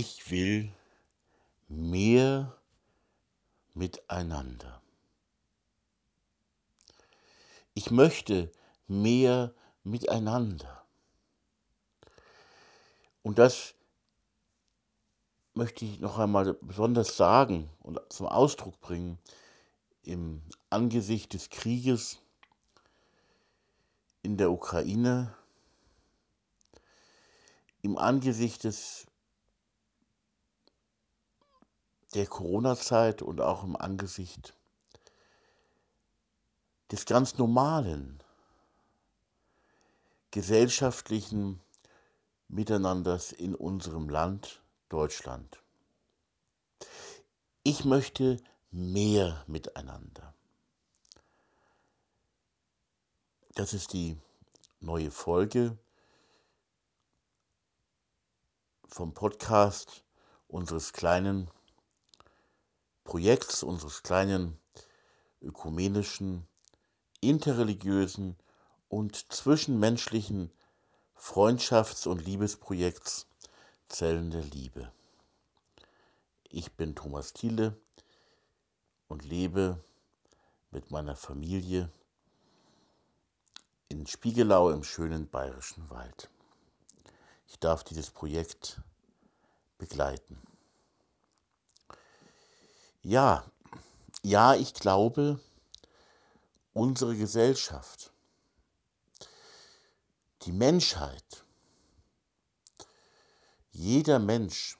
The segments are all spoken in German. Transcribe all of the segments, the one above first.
Ich will mehr miteinander. Ich möchte mehr miteinander. Und das möchte ich noch einmal besonders sagen und zum Ausdruck bringen im Angesicht des Krieges in der Ukraine, im Angesicht des, der Corona-Zeit und auch im Angesicht des ganz normalen gesellschaftlichen Miteinanders in unserem Land Deutschland. Ich möchte mehr miteinander. Das ist die neue Folge vom Podcast unseres kleinen Projekts, unseres kleinen ökumenischen, interreligiösen und zwischenmenschlichen Freundschafts- und Liebesprojekts Zellen der Liebe. Ich bin Thomas Thiele und lebe mit meiner Familie in Spiegelau im schönen bayerischen Wald. Ich darf dieses Projekt begleiten. Ja, ja, ich glaube, unsere Gesellschaft, die Menschheit, jeder Mensch,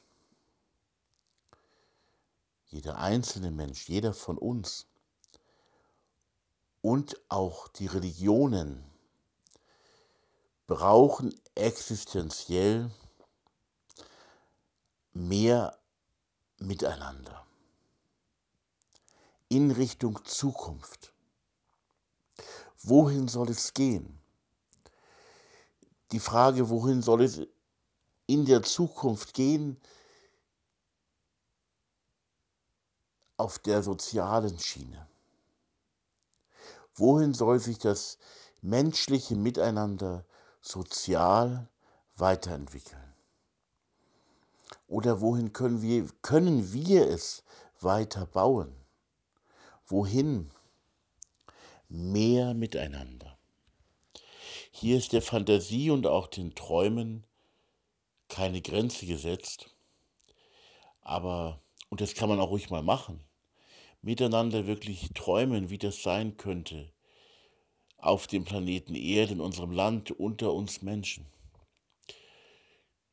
jeder einzelne Mensch, jeder von uns und auch die Religionen brauchen existenziell mehr Miteinander in Richtung Zukunft. Wohin soll es gehen? Die Frage, wohin soll es in der Zukunft gehen, auf der sozialen Schiene? Wohin soll sich das menschliche Miteinander sozial weiterentwickeln? Oder wohin können wir, können wir es weiter bauen? Wohin? Mehr miteinander. Hier ist der Fantasie und auch den Träumen keine Grenze gesetzt. Aber, und das kann man auch ruhig mal machen, miteinander wirklich träumen, wie das sein könnte auf dem Planeten Erde, in unserem Land, unter uns Menschen.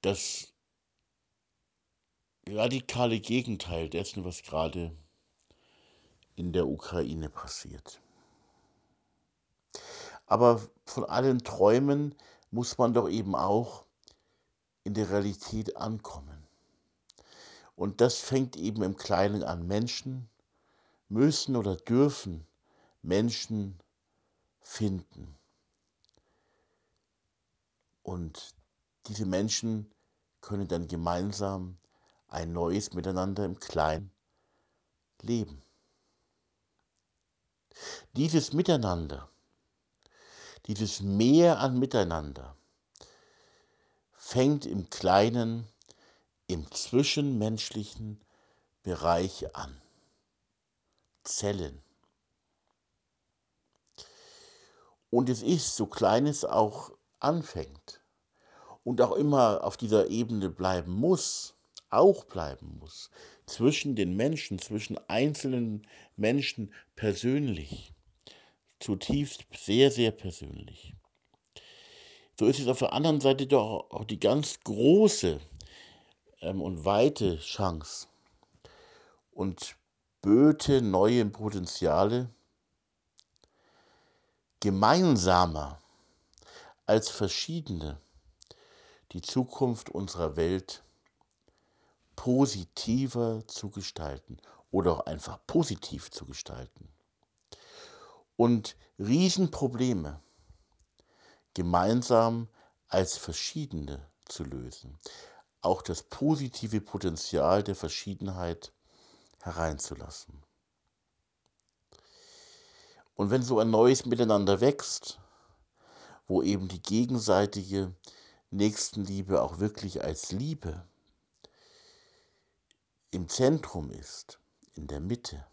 Das radikale Gegenteil dessen, was gerade in der Ukraine passiert. Aber von allen Träumen muss man doch eben auch in der Realität ankommen. Und das fängt eben im Kleinen an. Menschen müssen oder dürfen Menschen finden. Und diese Menschen können dann gemeinsam ein neues Miteinander im Kleinen leben. Dieses Miteinander, dieses Mehr an Miteinander, fängt im kleinen, im zwischenmenschlichen Bereich an. Zellen. Und es ist, so klein es auch anfängt und auch immer auf dieser Ebene bleiben muss, auch bleiben muss, zwischen den Menschen, zwischen einzelnen Menschen persönlich, zutiefst sehr, sehr persönlich. So ist es auf der anderen Seite doch auch die ganz große ähm, und weite Chance und böte neue Potenziale gemeinsamer als verschiedene die Zukunft unserer Welt positiver zu gestalten oder auch einfach positiv zu gestalten. Und Riesenprobleme gemeinsam als verschiedene zu lösen, auch das positive Potenzial der Verschiedenheit hereinzulassen. Und wenn so ein neues Miteinander wächst, wo eben die gegenseitige Nächstenliebe auch wirklich als Liebe im Zentrum ist, in der Mitte,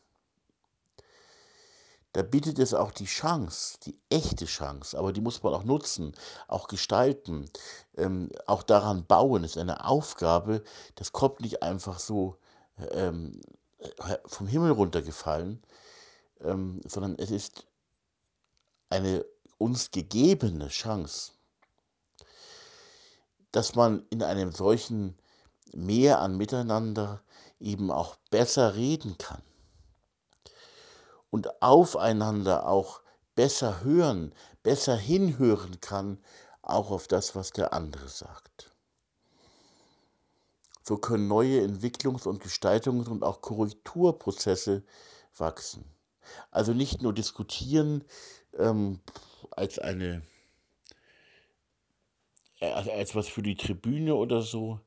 da bietet es auch die Chance, die echte Chance, aber die muss man auch nutzen, auch gestalten, ähm, auch daran bauen. Es ist eine Aufgabe, das kommt nicht einfach so ähm, äh, vom Himmel runtergefallen, ähm, sondern es ist eine uns gegebene Chance, dass man in einem solchen Meer an Miteinander eben auch besser reden kann und aufeinander auch besser hören, besser hinhören kann, auch auf das, was der andere sagt. So können neue Entwicklungs- und Gestaltungs- und auch Korrekturprozesse wachsen. Also nicht nur diskutieren ähm, als eine äh, als was für die Tribüne oder so,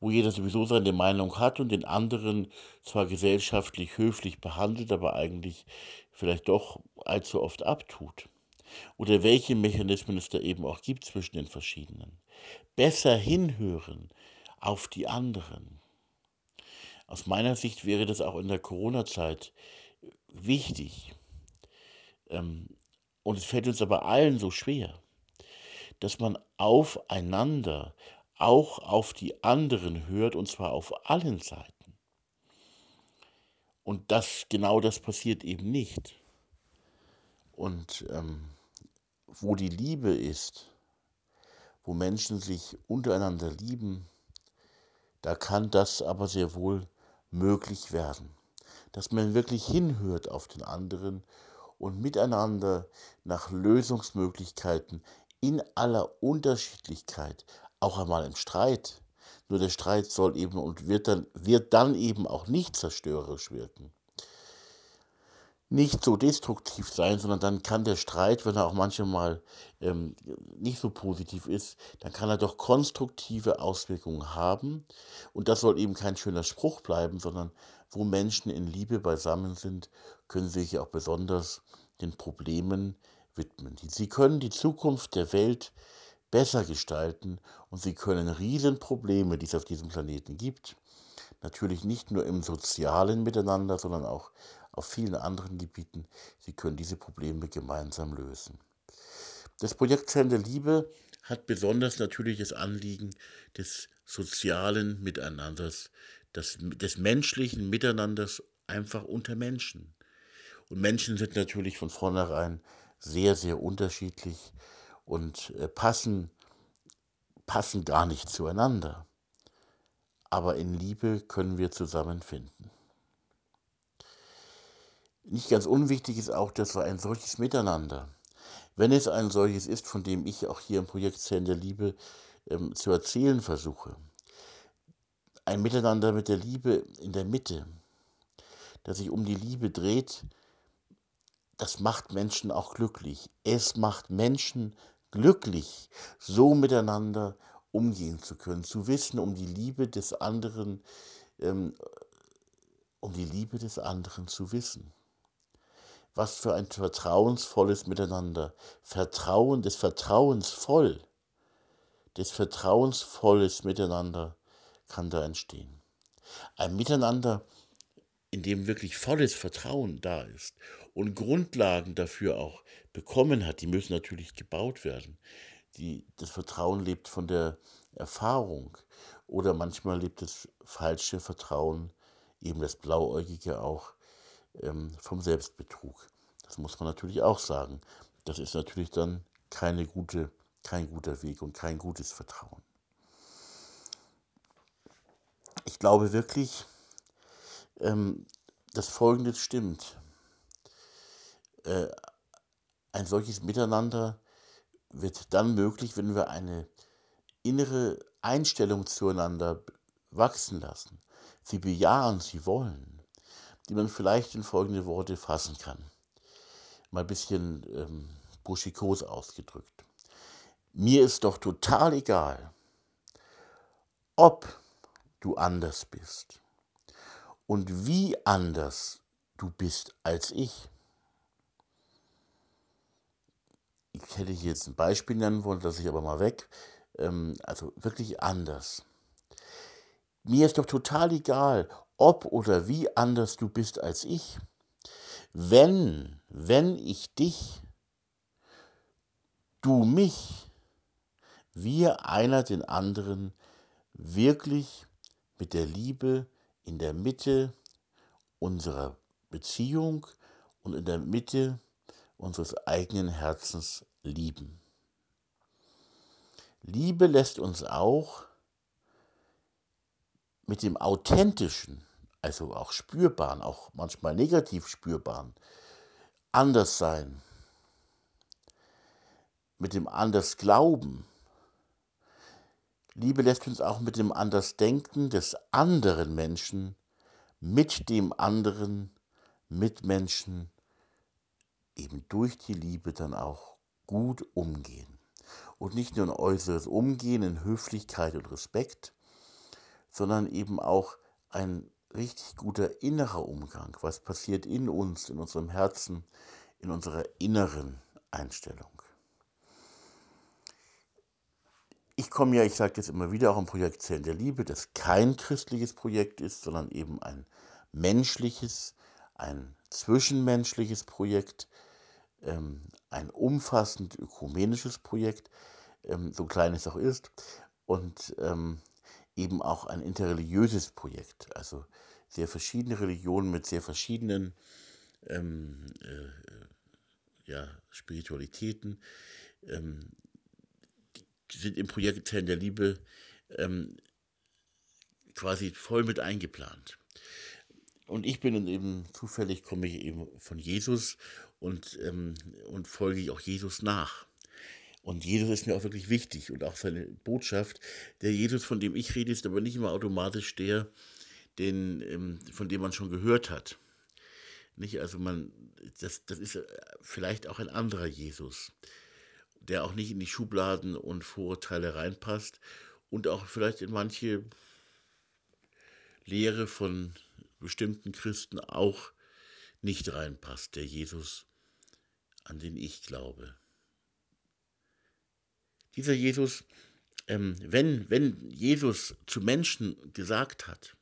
wo jeder sowieso seine Meinung hat und den anderen zwar gesellschaftlich höflich behandelt, aber eigentlich vielleicht doch allzu oft abtut. Oder welche Mechanismen es da eben auch gibt zwischen den verschiedenen. Besser hinhören auf die anderen. Aus meiner Sicht wäre das auch in der Corona-Zeit wichtig. Ähm, und es fällt uns aber allen so schwer, dass man aufeinander auch auf die anderen hört, und zwar auf allen Seiten. Und das, genau das passiert eben nicht. Und ähm, wo die Liebe ist, wo Menschen sich untereinander lieben, da kann das aber sehr wohl möglich werden. Dass man wirklich hinhört auf den anderen und miteinander nach Lösungsmöglichkeiten in aller Unterschiedlichkeit auch einmal im Streit. Nur der Streit soll eben und wird dann, wird dann eben auch nicht zerstörerisch wirken. Nicht so destruktiv sein, sondern dann kann der Streit, wenn er auch manchmal ähm, nicht so positiv ist, dann kann er doch konstruktive Auswirkungen haben. Und das soll eben kein schöner Spruch bleiben, sondern wo Menschen in Liebe beisammen sind, können sie sich auch besonders den Problemen widmen. Sie können die Zukunft der Welt besser gestalten und sie können Riesenprobleme, die es auf diesem Planeten gibt, natürlich nicht nur im sozialen Miteinander, sondern auch auf vielen anderen Gebieten, sie können diese Probleme gemeinsam lösen. Das Projekt Zellen der Liebe hat besonders natürlich das Anliegen des sozialen Miteinanders, des, des menschlichen Miteinanders einfach unter Menschen. Und Menschen sind natürlich von vornherein sehr, sehr unterschiedlich und äh, passen, passen gar nicht zueinander. Aber in Liebe können wir zusammenfinden. Nicht ganz unwichtig ist auch, dass wir ein solches Miteinander, wenn es ein solches ist, von dem ich auch hier im Projekt Zellen der Liebe ähm, zu erzählen versuche, ein Miteinander mit der Liebe in der Mitte, das sich um die Liebe dreht, das macht Menschen auch glücklich. Es macht Menschen glücklich, so miteinander umgehen zu können, zu wissen um die Liebe des anderen, ähm, um die Liebe des anderen zu wissen. Was für ein vertrauensvolles Miteinander, Vertrauen des Vertrauensvoll, des Vertrauensvolles Miteinander kann da entstehen. Ein Miteinander, in dem wirklich volles Vertrauen da ist und Grundlagen dafür auch bekommen hat, die müssen natürlich gebaut werden. Die, das Vertrauen lebt von der Erfahrung oder manchmal lebt das falsche Vertrauen, eben das Blauäugige auch, ähm, vom Selbstbetrug. Das muss man natürlich auch sagen. Das ist natürlich dann keine gute, kein guter Weg und kein gutes Vertrauen. Ich glaube wirklich, ähm, dass Folgendes stimmt. Äh, ein solches Miteinander wird dann möglich, wenn wir eine innere Einstellung zueinander wachsen lassen, sie bejahen, sie wollen, die man vielleicht in folgende Worte fassen kann. Mal ein bisschen ähm, buschikos ausgedrückt. Mir ist doch total egal, ob du anders bist und wie anders du bist als ich. ich hätte hier jetzt ein Beispiel nennen wollen, das ich aber mal weg. Ähm, also wirklich anders. mir ist doch total egal, ob oder wie anders du bist als ich. Wenn, wenn ich dich, du mich, wir einer den anderen wirklich mit der Liebe in der Mitte unserer Beziehung und in der Mitte unseres eigenen Herzens lieben. Liebe lässt uns auch mit dem Authentischen, also auch spürbaren, auch manchmal negativ spürbaren, anders sein, mit dem anders Glauben. Liebe lässt uns auch mit dem Andersdenken des anderen Menschen, mit dem anderen Mitmenschen eben durch die Liebe dann auch gut umgehen. Und nicht nur ein äußeres Umgehen in Höflichkeit und Respekt, sondern eben auch ein richtig guter innerer Umgang. Was passiert in uns, in unserem Herzen, in unserer inneren Einstellung. Ich komme ja, ich sage jetzt immer wieder, auch im Projekt Zellen der Liebe, das kein christliches Projekt ist, sondern eben ein menschliches, ein zwischenmenschliches Projekt, ähm, ein umfassend ökumenisches Projekt, ähm, so klein es auch ist, und ähm, eben auch ein interreligiöses Projekt, also sehr verschiedene Religionen mit sehr verschiedenen ähm, äh, ja, Spiritualitäten ähm, sind im Projekt der Liebe ähm, quasi voll mit eingeplant. Und ich bin eben zufällig, komme ich eben von Jesus und, ähm, und folge ich auch Jesus nach. Und Jesus ist mir auch wirklich wichtig und auch seine Botschaft. Der Jesus, von dem ich rede, ist aber nicht immer automatisch der, den, ähm, von dem man schon gehört hat. Nicht, also man, das, das ist vielleicht auch ein anderer Jesus, der auch nicht in die Schubladen und Vorurteile reinpasst und auch vielleicht in manche Lehre von bestimmten Christen auch nicht reinpasst, der Jesus, an den ich glaube. Dieser Jesus, ähm, wenn, wenn Jesus zu Menschen gesagt hat,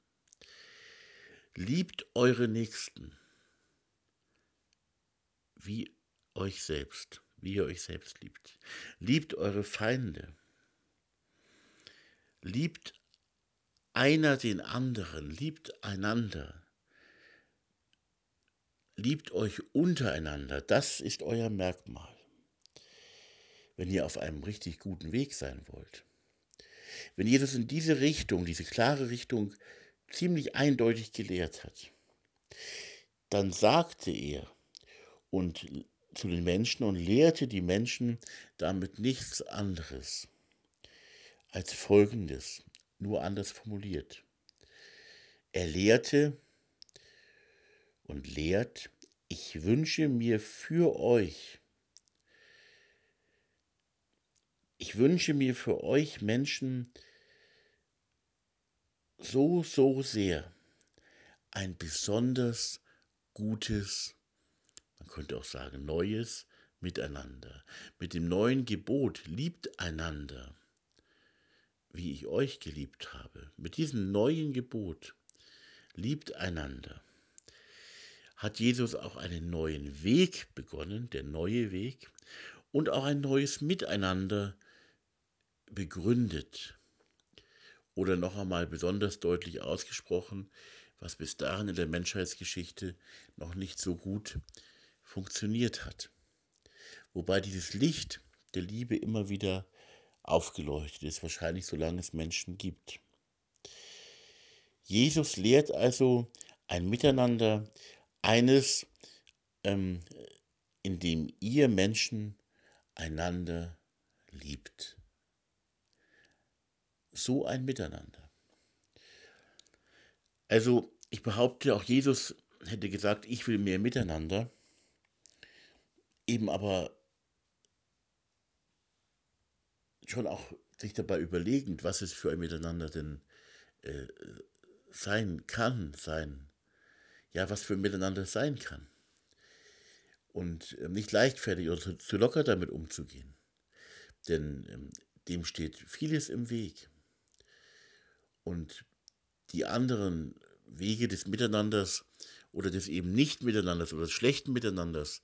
liebt eure Nächsten wie euch selbst, wie ihr euch selbst liebt. Liebt eure Feinde. Liebt einer den anderen, liebt einander. Liebt euch untereinander, das ist euer Merkmal, wenn ihr auf einem richtig guten Weg sein wollt. Wenn Jesus in diese Richtung, diese klare Richtung ziemlich eindeutig gelehrt hat, dann sagte er und zu den Menschen und lehrte die Menschen damit nichts anderes als Folgendes nur anders formuliert. Er lehrte und lehrt, ich wünsche mir für euch, ich wünsche mir für euch Menschen so, so sehr ein besonders gutes, man könnte auch sagen neues Miteinander. Mit dem neuen Gebot liebt einander wie ich euch geliebt habe, mit diesem neuen Gebot, liebt einander, hat Jesus auch einen neuen Weg begonnen, der neue Weg, und auch ein neues Miteinander begründet. Oder noch einmal besonders deutlich ausgesprochen, was bis dahin in der Menschheitsgeschichte noch nicht so gut funktioniert hat. Wobei dieses Licht der Liebe immer wieder aufgeleuchtet ist, wahrscheinlich solange es Menschen gibt. Jesus lehrt also ein Miteinander, eines, ähm, in dem ihr Menschen einander liebt. So ein Miteinander. Also ich behaupte, auch Jesus hätte gesagt, ich will mehr Miteinander, eben aber schon auch sich dabei überlegend, was es für ein Miteinander denn äh, sein kann, sein, ja, was für ein Miteinander sein kann. Und äh, nicht leichtfertig oder zu, zu, locker damit umzugehen. Denn ähm, dem steht vieles im Weg. Und die anderen Wege des Miteinanders oder des eben nicht Miteinanders oder des schlechten Miteinanders,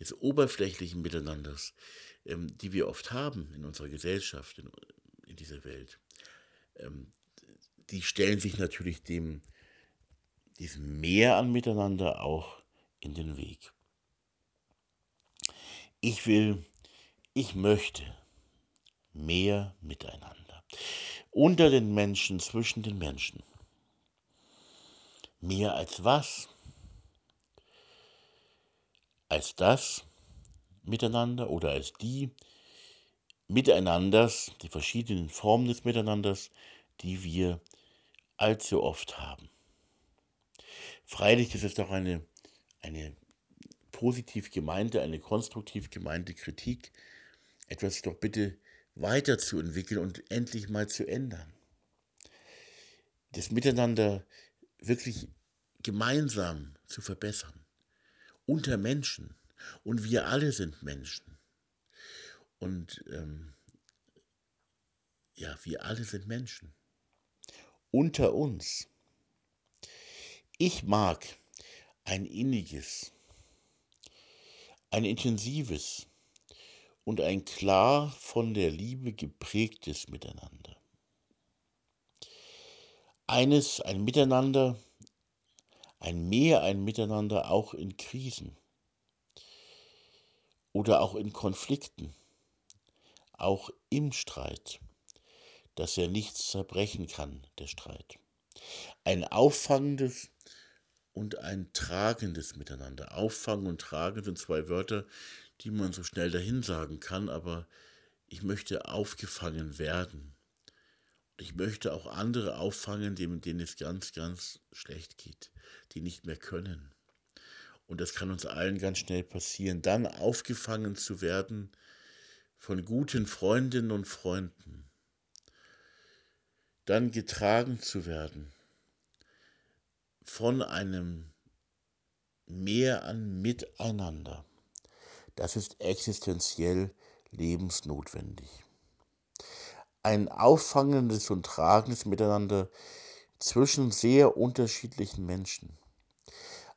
des oberflächlichen Miteinanders, ähm, die wir oft haben in unserer Gesellschaft, in, in dieser Welt, ähm, die stellen sich natürlich dem, diesem Mehr an Miteinander auch in den Weg. Ich will, ich möchte mehr Miteinander. Unter den Menschen, zwischen den Menschen. Mehr als was? Als das Miteinander oder als die Miteinanders, die verschiedenen Formen des Miteinanders, die wir allzu oft haben. Freilich ist es doch eine, eine positiv gemeinte, eine konstruktiv gemeinte Kritik, etwas doch bitte weiterzuentwickeln und endlich mal zu ändern. Das Miteinander wirklich gemeinsam zu verbessern. Unter Menschen. Und wir alle sind Menschen. Und ähm, ja, wir alle sind Menschen. Unter uns. Ich mag ein inniges, ein intensives und ein klar von der Liebe geprägtes Miteinander. Eines, ein Miteinander, ein Mehr, ein Miteinander auch in Krisen oder auch in Konflikten, auch im Streit, dass er nichts zerbrechen kann, der Streit. Ein auffangendes und ein tragendes Miteinander. Auffangen und tragen sind zwei Wörter, die man so schnell dahin sagen kann, aber ich möchte aufgefangen werden. Ich möchte auch andere auffangen, denen es ganz, ganz schlecht geht, die nicht mehr können. Und das kann uns allen ganz schnell passieren, dann aufgefangen zu werden von guten Freundinnen und Freunden, dann getragen zu werden von einem Mehr an Miteinander. Das ist existenziell lebensnotwendig. Ein auffangendes und tragendes Miteinander zwischen sehr unterschiedlichen Menschen.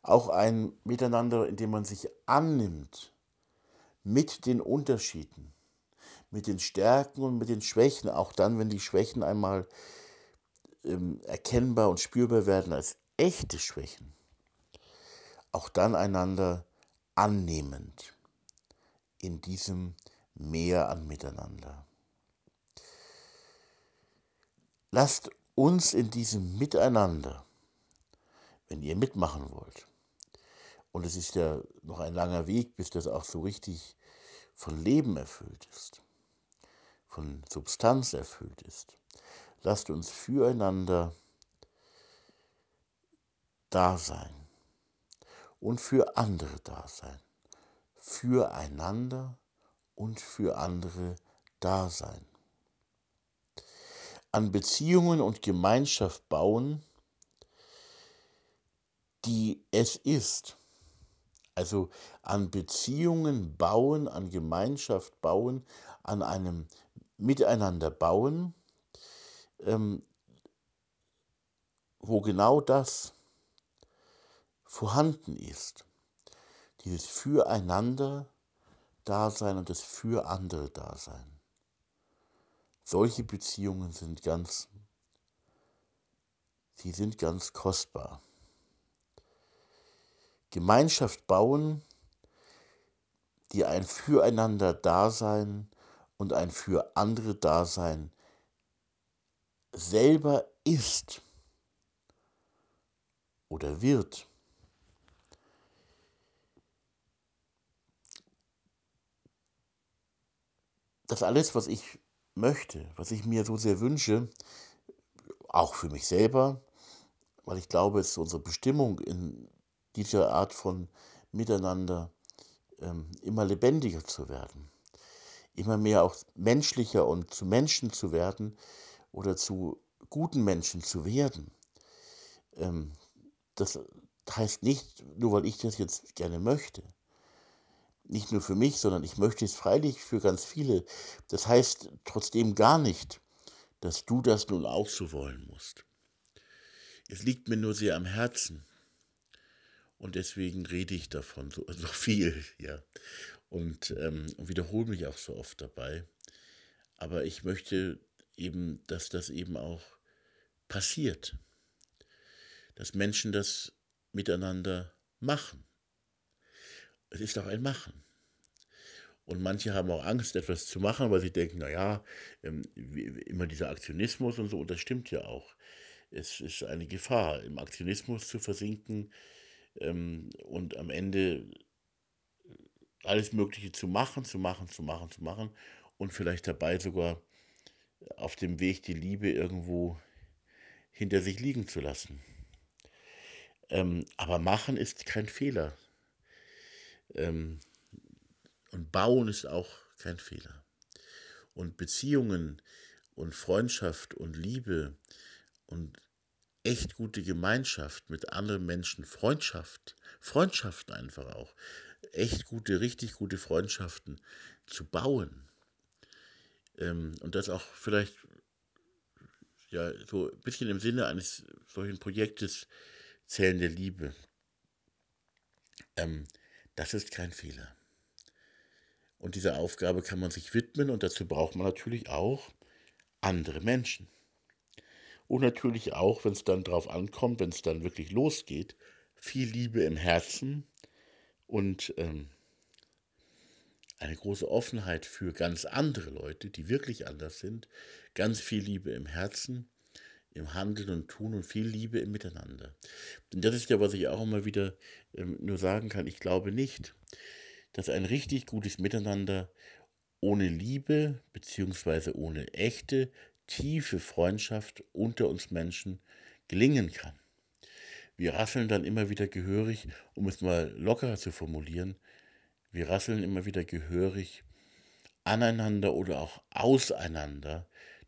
Auch ein Miteinander, in dem man sich annimmt mit den Unterschieden, mit den Stärken und mit den Schwächen, auch dann, wenn die Schwächen einmal ähm, erkennbar und spürbar werden als echte Schwächen, auch dann einander annehmend in diesem Meer an Miteinander. Lasst uns in diesem Miteinander, wenn ihr mitmachen wollt, und es ist ja noch ein langer Weg, bis das auch so richtig von Leben erfüllt ist, von Substanz erfüllt ist, lasst uns füreinander da sein und für andere da sein füreinander und für andere da sein. An Beziehungen und Gemeinschaft bauen, die es ist. Also an Beziehungen bauen, an Gemeinschaft bauen, an einem Miteinander bauen, ähm, wo genau das vorhanden ist dieses Füreinander Dasein und das Für andere Dasein. Solche Beziehungen sind ganz, sie sind ganz kostbar. Gemeinschaft bauen, die ein Füreinander Dasein und ein für andere Dasein selber ist oder wird. das alles, was ich möchte, was ich mir so sehr wünsche, auch für mich selber, weil ich glaube, es ist unsere Bestimmung in dieser Art von Miteinander ähm, immer lebendiger zu werden, immer mehr auch menschlicher und zu Menschen zu werden oder zu guten Menschen zu werden. Ähm, das heißt nicht, nur weil ich das jetzt gerne möchte, nicht nur für mich, sondern ich möchte es freilich für ganz viele. Das heißt trotzdem gar nicht, dass du das nun auch so wollen musst. es liegt mir nur sehr am Herzen. Und deswegen rede ich davon so, so viel, ja. Und, ähm, und wiederhole mich auch so oft dabei. Aber ich möchte eben, dass das eben auch passiert. Dass Menschen das miteinander machen. Es ist auch ein Machen. Und manche haben auch Angst, etwas zu machen, weil sie denken, naja, ähm, immer dieser Aktionismus und so, und das stimmt ja auch. Es ist eine Gefahr, im Aktionismus zu versinken ähm, und am Ende alles Mögliche zu machen, zu machen, zu machen, zu machen und vielleicht dabei sogar auf dem Weg die Liebe irgendwo hinter sich liegen zu lassen. Ähm, aber machen ist kein Fehler. Ähm, und bauen ist auch kein Fehler. Und Beziehungen und Freundschaft und Liebe und echt gute Gemeinschaft mit anderen Menschen, Freundschaft, Freundschaften einfach auch, echt gute, richtig gute Freundschaften zu bauen. Ähm, und das auch vielleicht ja so ein bisschen im Sinne eines solchen Projektes zählende Liebe. Ähm, das ist kein Fehler. Und dieser Aufgabe kann man sich widmen und dazu braucht man natürlich auch andere Menschen. Und natürlich auch, wenn es dann drauf ankommt, wenn es dann wirklich losgeht, viel Liebe im Herzen und ähm, eine große Offenheit für ganz andere Leute, die wirklich anders sind, ganz viel Liebe im Herzen, im Handeln und Tun und viel Liebe im Miteinander. Und das ist ja, was ich auch immer wieder ähm, nur sagen kann, ich glaube nicht, dass ein richtig gutes Miteinander ohne Liebe bzw. ohne echte, tiefe Freundschaft unter uns Menschen gelingen kann. Wir rasseln dann immer wieder gehörig, um es mal lockerer zu formulieren, wir rasseln immer wieder gehörig aneinander oder auch auseinander,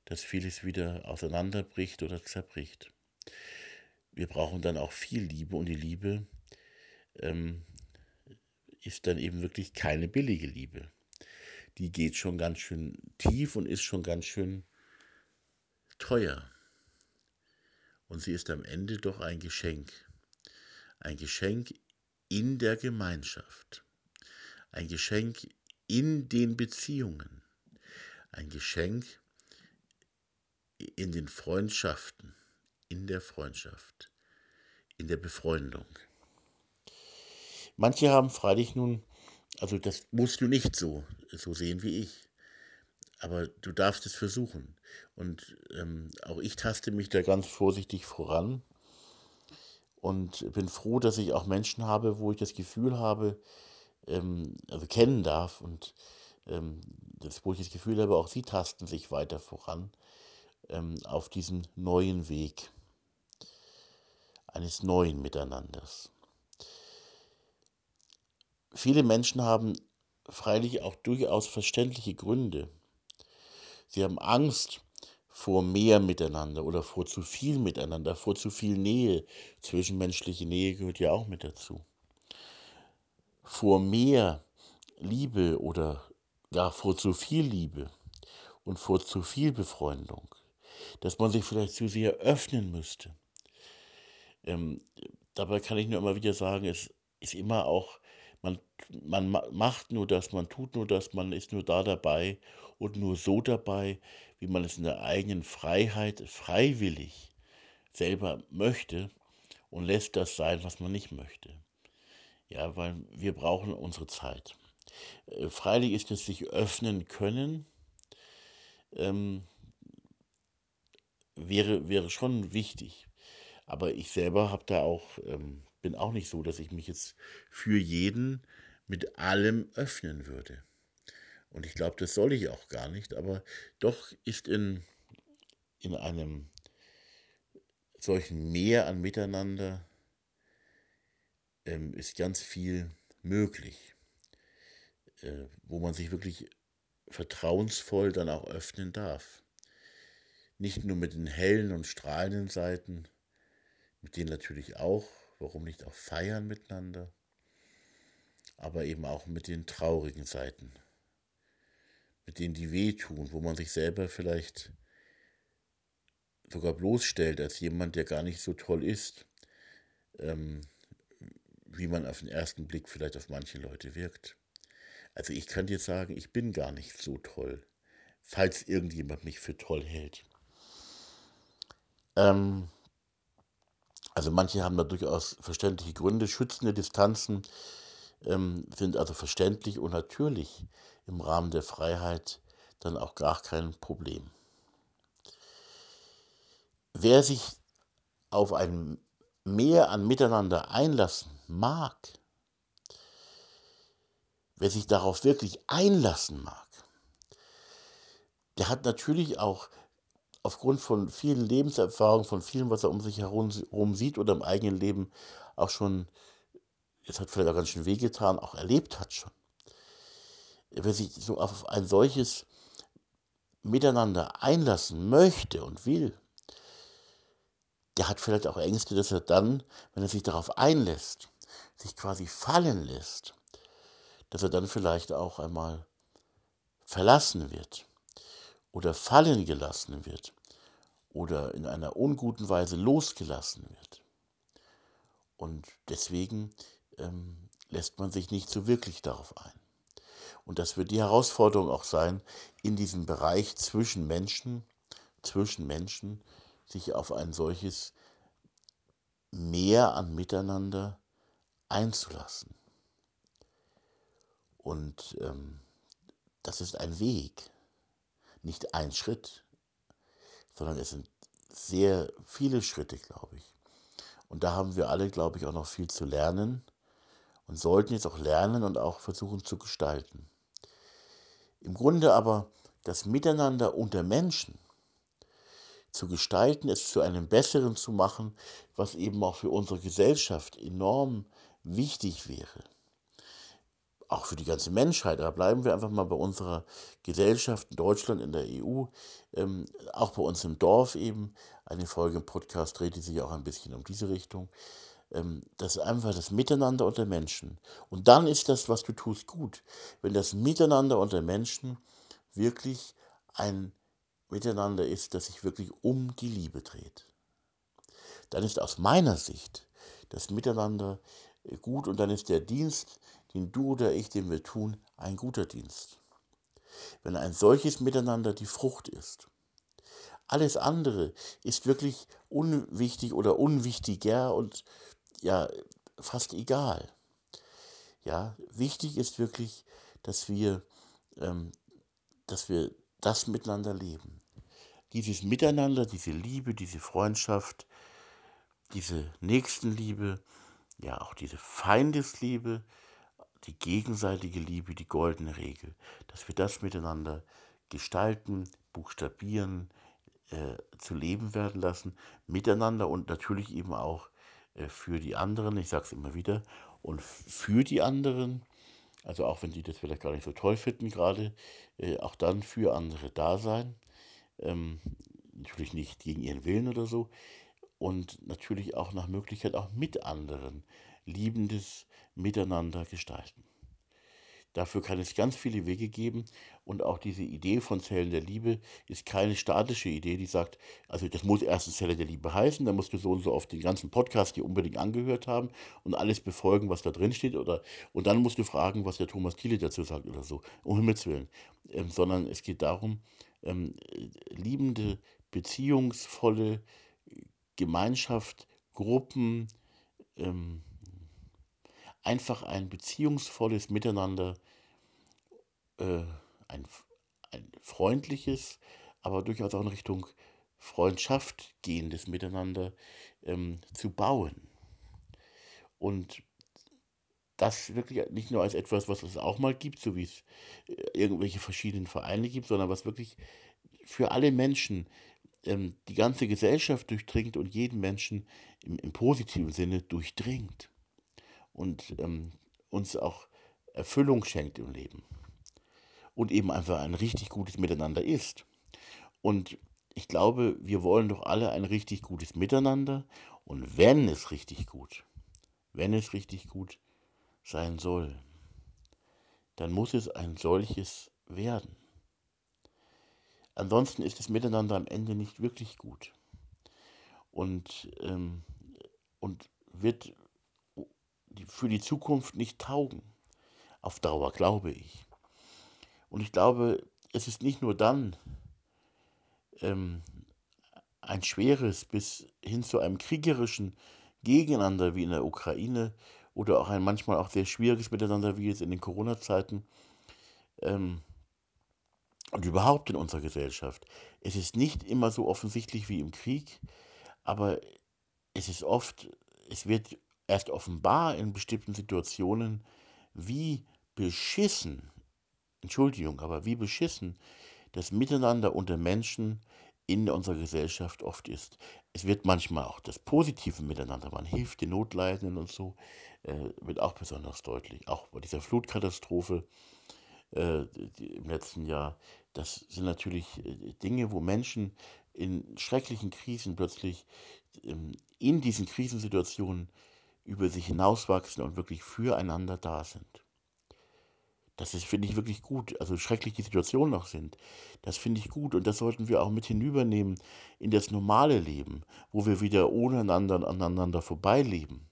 dass vieles wieder auseinanderbricht oder zerbricht. Wir brauchen dann auch viel Liebe und die Liebe ähm, ist dann eben wirklich keine billige Liebe. Die geht schon ganz schön tief und ist schon ganz schön teuer. Und sie ist am Ende doch ein Geschenk. Ein Geschenk in der Gemeinschaft. Ein Geschenk in den Beziehungen. Ein Geschenk in den Freundschaften. In der Freundschaft. In der Befreundung. Manche haben freilich nun, also das musst du nicht so, so sehen wie ich. Aber du darfst es versuchen. Und ähm, auch ich taste mich da ganz vorsichtig voran und bin froh, dass ich auch Menschen habe, wo ich das Gefühl habe, ähm, also kennen darf und ähm, das, wo ich das Gefühl habe, auch sie tasten sich weiter voran ähm, auf diesem neuen Weg eines neuen Miteinanders. Viele Menschen haben freilich auch durchaus verständliche Gründe. Sie haben Angst vor mehr Miteinander oder vor zu viel Miteinander, vor zu viel Nähe. Zwischenmenschliche Nähe gehört ja auch mit dazu. Vor mehr Liebe oder gar vor zu viel Liebe und vor zu viel Befreundung. Dass man sich vielleicht zu sehr öffnen müsste. Ähm, dabei kann ich nur immer wieder sagen, es ist immer auch man, man macht nur das, man tut nur das, man ist nur da dabei und nur so dabei, wie man es in der eigenen Freiheit freiwillig selber möchte und lässt das sein, was man nicht möchte. Ja, weil wir brauchen unsere Zeit. Äh, freilich ist es sich öffnen können, ähm, wäre, wäre schon wichtig. Aber ich selber habe da auch ähm, bin auch nicht so, dass ich mich jetzt für jeden mit allem öffnen würde. Und ich glaube, das soll ich auch gar nicht, aber doch ist in, in einem solchen Meer an Miteinander ähm, ist ganz viel möglich, äh, wo man sich wirklich vertrauensvoll dann auch öffnen darf. Nicht nur mit den hellen und strahlenden Seiten, mit denen natürlich auch, warum nicht auch feiern miteinander, aber eben auch mit den traurigen Seiten, mit denen die wehtun, wo man sich selber vielleicht sogar bloßstellt als jemand, der gar nicht so toll ist, ähm, wie man auf den ersten Blick vielleicht auf manche Leute wirkt. Also ich kann dir sagen, ich bin gar nicht so toll, falls irgendjemand mich für toll hält. Ähm, also manche haben da durchaus verständliche Gründe. Schützende Distanzen ähm, sind also verständlich und natürlich im Rahmen der Freiheit dann auch gar kein Problem. Wer sich auf ein Mehr an Miteinander einlassen mag, wer sich darauf wirklich einlassen mag, der hat natürlich auch aufgrund von vielen Lebenserfahrungen, von vielem, was er um sich herum sieht oder im eigenen Leben auch schon, jetzt hat vielleicht auch ganz schön wehgetan, auch erlebt hat schon. Wer sich so auf ein solches Miteinander einlassen möchte und will, der hat vielleicht auch Ängste, dass er dann, wenn er sich darauf einlässt, sich quasi fallen lässt, dass er dann vielleicht auch einmal verlassen wird oder fallen gelassen wird oder in einer unguten Weise losgelassen wird. Und deswegen ähm, lässt man sich nicht so wirklich darauf ein. Und das wird die Herausforderung auch sein, in diesem Bereich zwischen Menschen, zwischen Menschen, sich auf ein solches Mehr an Miteinander einzulassen. Und ähm, das ist ein Weg nicht ein Schritt, sondern es sind sehr viele Schritte, glaube ich. Und da haben wir alle, glaube ich, auch noch viel zu lernen und sollten jetzt auch lernen und auch versuchen zu gestalten. Im Grunde aber das Miteinander unter Menschen zu gestalten, es zu einem besseren zu machen, was eben auch für unsere Gesellschaft enorm wichtig wäre auch für die ganze Menschheit, da bleiben wir einfach mal bei unserer Gesellschaft in Deutschland, in der EU, ähm, auch bei uns im Dorf eben. Eine Folge im Podcast dreht sich auch ein bisschen um diese Richtung. Ähm, das ist einfach das Miteinander unter Menschen. Und dann ist das, was du tust, gut. Wenn das Miteinander unter Menschen wirklich ein Miteinander ist, das sich wirklich um die Liebe dreht. Dann ist aus meiner Sicht das Miteinander gut und dann ist der Dienst, den du oder ich, den wir tun, ein guter Dienst. Wenn ein solches Miteinander die Frucht ist. Alles andere ist wirklich unwichtig oder unwichtiger und ja, fast egal. Ja, wichtig ist wirklich, dass wir, ähm, dass wir das miteinander leben. Dieses Miteinander, diese Liebe, diese Freundschaft, diese Nächstenliebe, ja auch diese Feindesliebe, die gegenseitige Liebe, die goldene Regel, dass wir das miteinander gestalten, buchstabieren, äh, zu leben werden lassen, miteinander und natürlich eben auch äh, für die anderen, ich sage es immer wieder, und für die anderen, also auch wenn die das vielleicht gar nicht so toll finden gerade, äh, auch dann für andere da sein, ähm, natürlich nicht gegen ihren Willen oder so, und natürlich auch nach Möglichkeit auch mit anderen liebendes Miteinander gestalten. Dafür kann es ganz viele Wege geben und auch diese Idee von Zellen der Liebe ist keine statische Idee, die sagt, also das muss erstens Zelle der Liebe heißen, dann musst du so und so auf den ganzen Podcast hier unbedingt angehört haben und alles befolgen, was da drin steht oder und dann musst du fragen, was der Thomas Thiele dazu sagt oder so, um Himmels Willen. Ähm, sondern es geht darum, ähm, liebende, beziehungsvolle Gemeinschaft, Gruppen, ähm, einfach ein beziehungsvolles Miteinander, äh, ein, ein freundliches, aber durchaus auch in Richtung Freundschaft gehendes Miteinander ähm, zu bauen. Und das wirklich nicht nur als etwas, was es auch mal gibt, so wie es äh, irgendwelche verschiedenen Vereine gibt, sondern was wirklich für alle Menschen ähm, die ganze Gesellschaft durchdringt und jeden Menschen im, im positiven Sinne durchdringt und ähm, uns auch Erfüllung schenkt im Leben. Und eben einfach ein richtig gutes Miteinander ist. Und ich glaube, wir wollen doch alle ein richtig gutes Miteinander. Und wenn es richtig gut, wenn es richtig gut sein soll, dann muss es ein solches werden. Ansonsten ist das Miteinander am Ende nicht wirklich gut. und, ähm, und wird für die Zukunft nicht taugen. Auf Dauer, glaube ich. Und ich glaube, es ist nicht nur dann ähm, ein schweres bis hin zu einem kriegerischen Gegeneinander wie in der Ukraine oder auch ein manchmal auch sehr schwieriges Miteinander wie jetzt in den Corona-Zeiten ähm, und überhaupt in unserer Gesellschaft. Es ist nicht immer so offensichtlich wie im Krieg, aber es ist oft, es wird erst offenbar in bestimmten Situationen, wie beschissen, Entschuldigung, aber wie beschissen das Miteinander unter Menschen in unserer Gesellschaft oft ist. Es wird manchmal auch das positive Miteinander, man hilft den Notleidenden und so, äh, wird auch besonders deutlich. Auch bei dieser Flutkatastrophe äh, im letzten Jahr, das sind natürlich äh, Dinge, wo Menschen in schrecklichen Krisen plötzlich ähm, in diesen Krisensituationen über sich hinauswachsen und wirklich füreinander da sind. Das ist, finde ich, wirklich gut. Also schrecklich die Situationen noch sind. Das finde ich gut und das sollten wir auch mit hinübernehmen in das normale Leben, wo wir wieder ohne einander aneinander vorbeileben.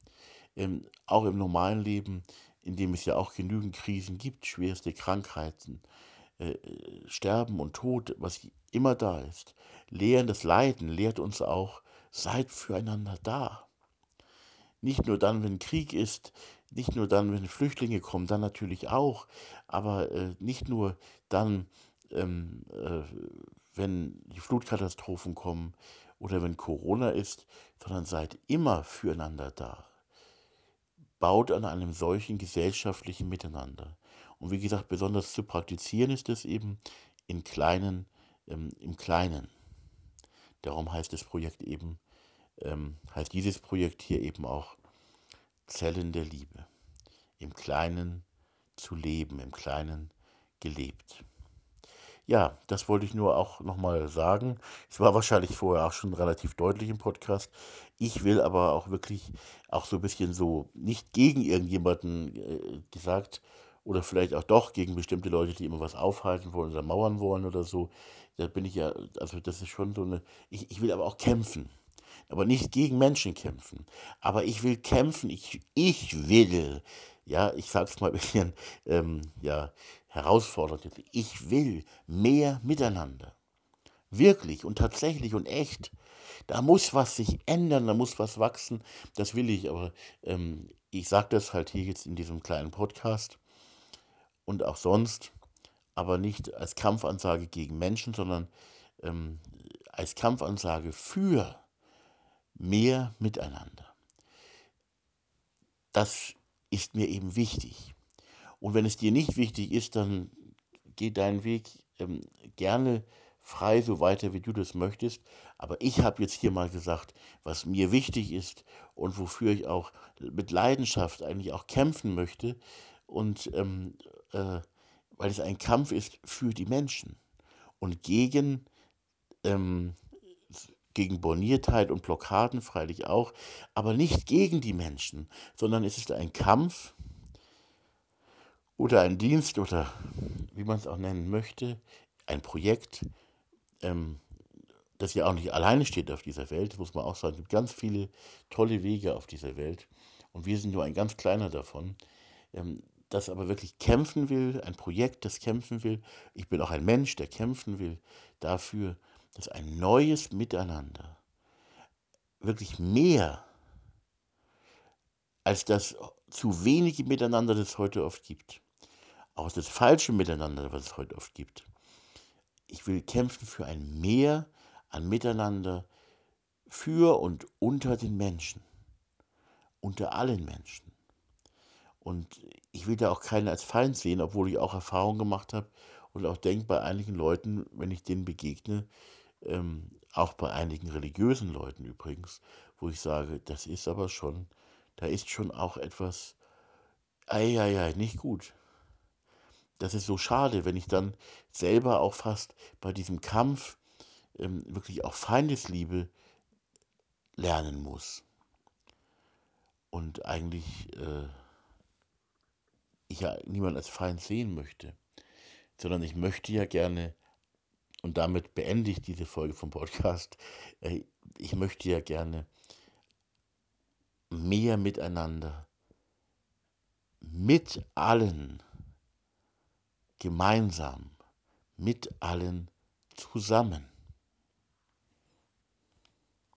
Ähm, auch im normalen Leben, in dem es ja auch genügend Krisen gibt, schwerste Krankheiten, äh, Sterben und Tod, was immer da ist. Lehren das Leiden lehrt uns auch, seid füreinander da. Nicht nur dann, wenn Krieg ist, nicht nur dann, wenn Flüchtlinge kommen, dann natürlich auch, aber äh, nicht nur dann, ähm, äh, wenn die Flutkatastrophen kommen oder wenn Corona ist, sondern seid immer füreinander da. Baut an einem solchen gesellschaftlichen Miteinander. Und wie gesagt, besonders zu praktizieren ist es eben in kleinen, ähm, im Kleinen. Darum heißt das Projekt eben ähm, heißt dieses Projekt hier eben auch Zellen der Liebe. Im Kleinen zu leben, im Kleinen gelebt. Ja, das wollte ich nur auch nochmal sagen. Es war wahrscheinlich vorher auch schon relativ deutlich im Podcast. Ich will aber auch wirklich auch so ein bisschen so nicht gegen irgendjemanden äh, gesagt oder vielleicht auch doch gegen bestimmte Leute, die immer was aufhalten wollen oder mauern wollen oder so. Da bin ich ja, also das ist schon so eine, ich, ich will aber auch kämpfen aber nicht gegen Menschen kämpfen. Aber ich will kämpfen, ich, ich will, ja, ich sag's mal ein bisschen, ähm, ja, herausfordernd, ich will mehr miteinander. Wirklich und tatsächlich und echt. Da muss was sich ändern, da muss was wachsen, das will ich, aber ähm, ich sage das halt hier jetzt in diesem kleinen Podcast und auch sonst, aber nicht als Kampfansage gegen Menschen, sondern ähm, als Kampfansage für mehr miteinander. Das ist mir eben wichtig. Und wenn es dir nicht wichtig ist, dann geh deinen Weg ähm, gerne frei so weiter, wie du das möchtest. Aber ich habe jetzt hier mal gesagt, was mir wichtig ist und wofür ich auch mit Leidenschaft eigentlich auch kämpfen möchte. Und ähm, äh, weil es ein Kampf ist für die Menschen und gegen ähm, gegen Borniertheit und Blockaden freilich auch, aber nicht gegen die Menschen, sondern es ist ein Kampf oder ein Dienst oder wie man es auch nennen möchte, ein Projekt, ähm, das ja auch nicht alleine steht auf dieser Welt, muss man auch sagen. Es gibt ganz viele tolle Wege auf dieser Welt und wir sind nur ein ganz kleiner davon. Ähm, das aber wirklich kämpfen will, ein Projekt, das kämpfen will. Ich bin auch ein Mensch, der kämpfen will dafür, dass ein neues Miteinander wirklich mehr als das zu wenige Miteinander, das es heute oft gibt, auch das falsche Miteinander, was es heute oft gibt. Ich will kämpfen für ein Mehr an Miteinander für und unter den Menschen, unter allen Menschen. Und ich will da auch keinen als Feind sehen, obwohl ich auch Erfahrungen gemacht habe und auch denke bei einigen Leuten, wenn ich denen begegne, ähm, auch bei einigen religiösen Leuten übrigens, wo ich sage, das ist aber schon, da ist schon auch etwas, ei, nicht gut. Das ist so schade, wenn ich dann selber auch fast bei diesem Kampf ähm, wirklich auch Feindesliebe lernen muss. Und eigentlich äh, ich ja niemand als Feind sehen möchte, sondern ich möchte ja gerne, und damit beende ich diese Folge vom Podcast, äh, ich möchte ja gerne mehr miteinander, mit allen, gemeinsam, mit allen zusammen.